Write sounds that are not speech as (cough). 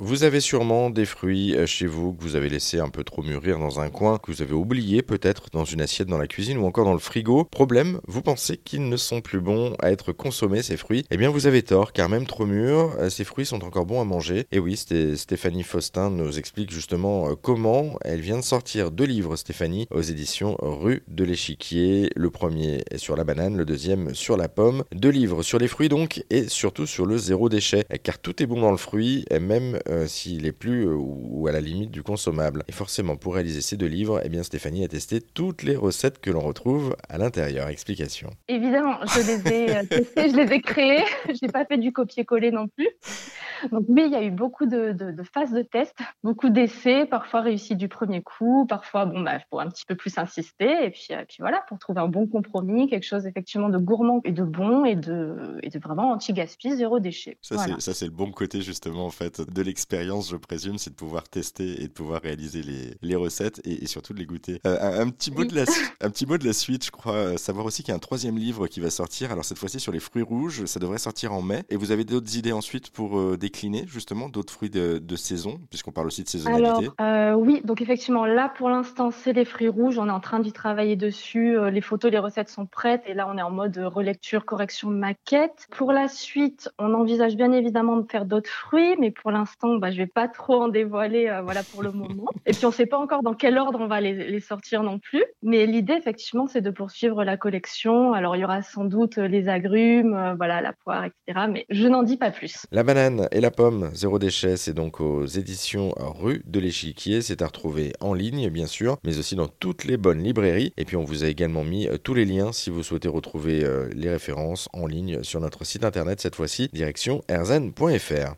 Vous avez sûrement des fruits euh, chez vous que vous avez laissé un peu trop mûrir dans un coin, que vous avez oublié peut-être dans une assiette dans la cuisine ou encore dans le frigo. Problème, vous pensez qu'ils ne sont plus bons à être consommés ces fruits Eh bien vous avez tort, car même trop mûrs, euh, ces fruits sont encore bons à manger. Et oui, Stéphanie Faustin nous explique justement euh, comment. Elle vient de sortir deux livres, Stéphanie, aux éditions Rue de l'Échiquier. Le premier est sur la banane, le deuxième sur la pomme. Deux livres sur les fruits donc, et surtout sur le zéro déchet, car tout est bon dans le fruit, même euh, s'il est plus euh, ou à la limite du consommable. Et forcément, pour réaliser ces deux livres, eh bien Stéphanie a testé toutes les recettes que l'on retrouve à l'intérieur. Explication. Évidemment, je les ai euh, testées, (laughs) je les ai créées. je n'ai pas fait du copier-coller non plus. Donc oui, il y a eu beaucoup de, phases de test, beaucoup d'essais, parfois réussis du premier coup, parfois bon bah faut un petit peu plus insister et puis, puis voilà pour trouver un bon compromis, quelque chose effectivement de gourmand et de bon et de, et de vraiment anti-gaspi, zéro déchet. Ça c'est le bon côté justement en fait de l'expérience je présume, c'est de pouvoir tester et de pouvoir réaliser les, les recettes et, surtout de les goûter. Euh, un, petit mot de la, un petit mot de la suite, je crois. Euh, savoir aussi qu'il y a un troisième livre qui va sortir. Alors cette fois-ci sur les fruits rouges, ça devrait sortir en mai. Et vous avez d'autres idées ensuite pour euh, décliner justement d'autres fruits de, de saison, puisqu'on parle aussi de saisonnalité. Alors oui, donc effectivement là pour l'instant c'est les fruits rouges. On est en train d'y travailler dessus. Les photos, les recettes sont prêtes et là on est en mode relecture, correction, maquette. Pour la suite, on envisage bien évidemment de faire d'autres fruits, mais pour l'instant bah, je vais pas trop en dévoiler euh, voilà, pour le moment. (laughs) Et puis, on ne sait pas encore dans quel ordre on va les, sortir non plus. Mais l'idée, effectivement, c'est de poursuivre la collection. Alors, il y aura sans doute les agrumes, euh, voilà, la poire, etc. Mais je n'en dis pas plus. La banane et la pomme, zéro déchet, c'est donc aux éditions Rue de l'Échiquier. C'est à retrouver en ligne, bien sûr, mais aussi dans toutes les bonnes librairies. Et puis, on vous a également mis euh, tous les liens si vous souhaitez retrouver les références en ligne sur notre site internet, cette fois-ci, direction erzen.fr.